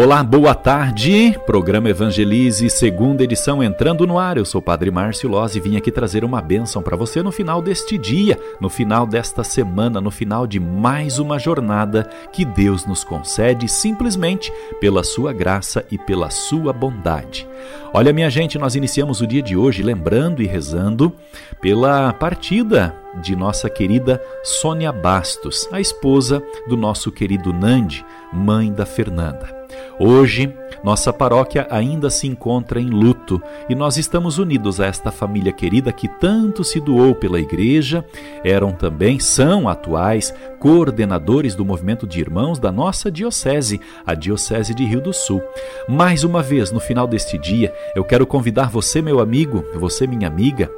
Olá, boa tarde. Programa Evangelize, segunda edição entrando no ar. Eu sou o Padre Márcio Loz e vim aqui trazer uma bênção para você no final deste dia, no final desta semana, no final de mais uma jornada que Deus nos concede simplesmente pela sua graça e pela sua bondade. Olha, minha gente, nós iniciamos o dia de hoje lembrando e rezando pela partida de nossa querida Sônia Bastos, a esposa do nosso querido Nandi, mãe da Fernanda. Hoje, nossa paróquia ainda se encontra em luto e nós estamos unidos a esta família querida que tanto se doou pela igreja, eram também, são atuais coordenadores do movimento de irmãos da nossa diocese, a Diocese de Rio do Sul. Mais uma vez, no final deste dia, eu quero convidar você, meu amigo, você, minha amiga,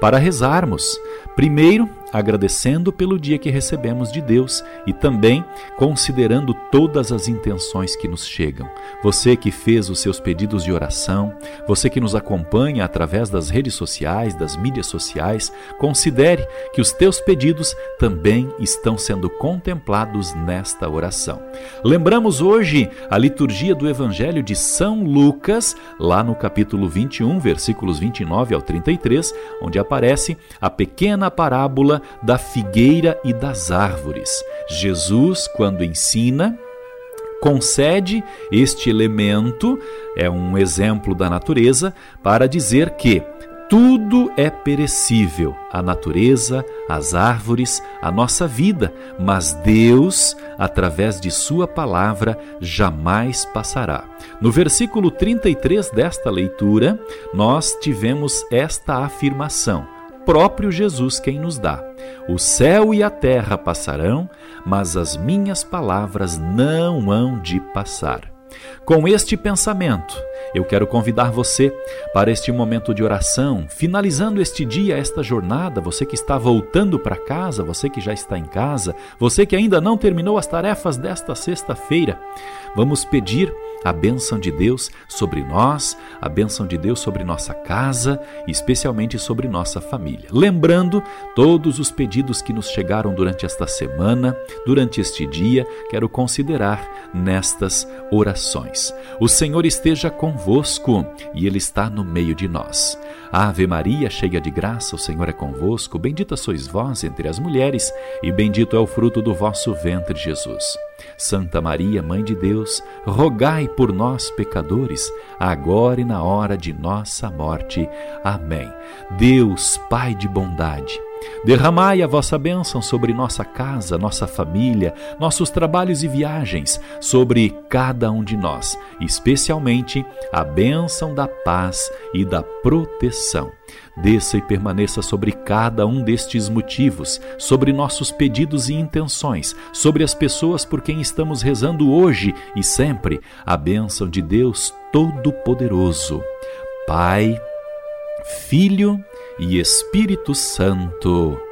para rezarmos. Primeiro, agradecendo pelo dia que recebemos de Deus e também considerando todas as intenções que nos chegam. Você que fez os seus pedidos de oração, você que nos acompanha através das redes sociais, das mídias sociais, considere que os teus pedidos também estão sendo contemplados nesta oração. Lembramos hoje a liturgia do Evangelho de São Lucas, lá no capítulo 21, versículos 29 ao 33, onde aparece a pequena parábola da figueira e das árvores. Jesus, quando ensina, concede este elemento, é um exemplo da natureza, para dizer que tudo é perecível, a natureza, as árvores, a nossa vida, mas Deus, através de Sua palavra, jamais passará. No versículo 33 desta leitura, nós tivemos esta afirmação próprio Jesus quem nos dá. O céu e a terra passarão, mas as minhas palavras não hão de passar. Com este pensamento, eu quero convidar você para este momento de oração, finalizando este dia, esta jornada, você que está voltando para casa, você que já está em casa, você que ainda não terminou as tarefas desta sexta-feira. Vamos pedir a bênção de Deus sobre nós, a bênção de Deus sobre nossa casa especialmente sobre nossa família. Lembrando todos os pedidos que nos chegaram durante esta semana, durante este dia, quero considerar nestas orações. O Senhor esteja convosco e Ele está no meio de nós. Ave Maria, cheia de graça, o Senhor é convosco. Bendita sois vós entre as mulheres, e bendito é o fruto do vosso ventre, Jesus. Santa Maria, Mãe de Deus, rogai por nós, pecadores, agora e na hora de nossa morte. Amém. Deus, Pai de bondade, Derramai a vossa bênção sobre nossa casa, nossa família, nossos trabalhos e viagens, sobre cada um de nós, especialmente a bênção da paz e da proteção desça e permaneça sobre cada um destes motivos, sobre nossos pedidos e intenções, sobre as pessoas por quem estamos rezando hoje e sempre, a bênção de Deus Todo-Poderoso. Pai, Filho e Espírito Santo.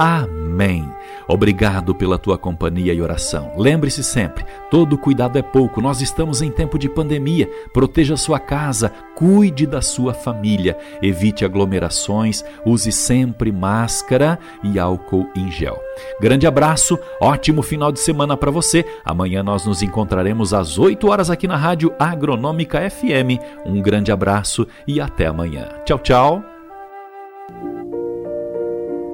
Amém. Obrigado pela tua companhia e oração. Lembre-se sempre: todo cuidado é pouco. Nós estamos em tempo de pandemia. Proteja sua casa, cuide da sua família, evite aglomerações, use sempre máscara e álcool em gel. Grande abraço, ótimo final de semana para você. Amanhã nós nos encontraremos às 8 horas aqui na Rádio Agronômica FM. Um grande abraço e até amanhã. Tchau, tchau.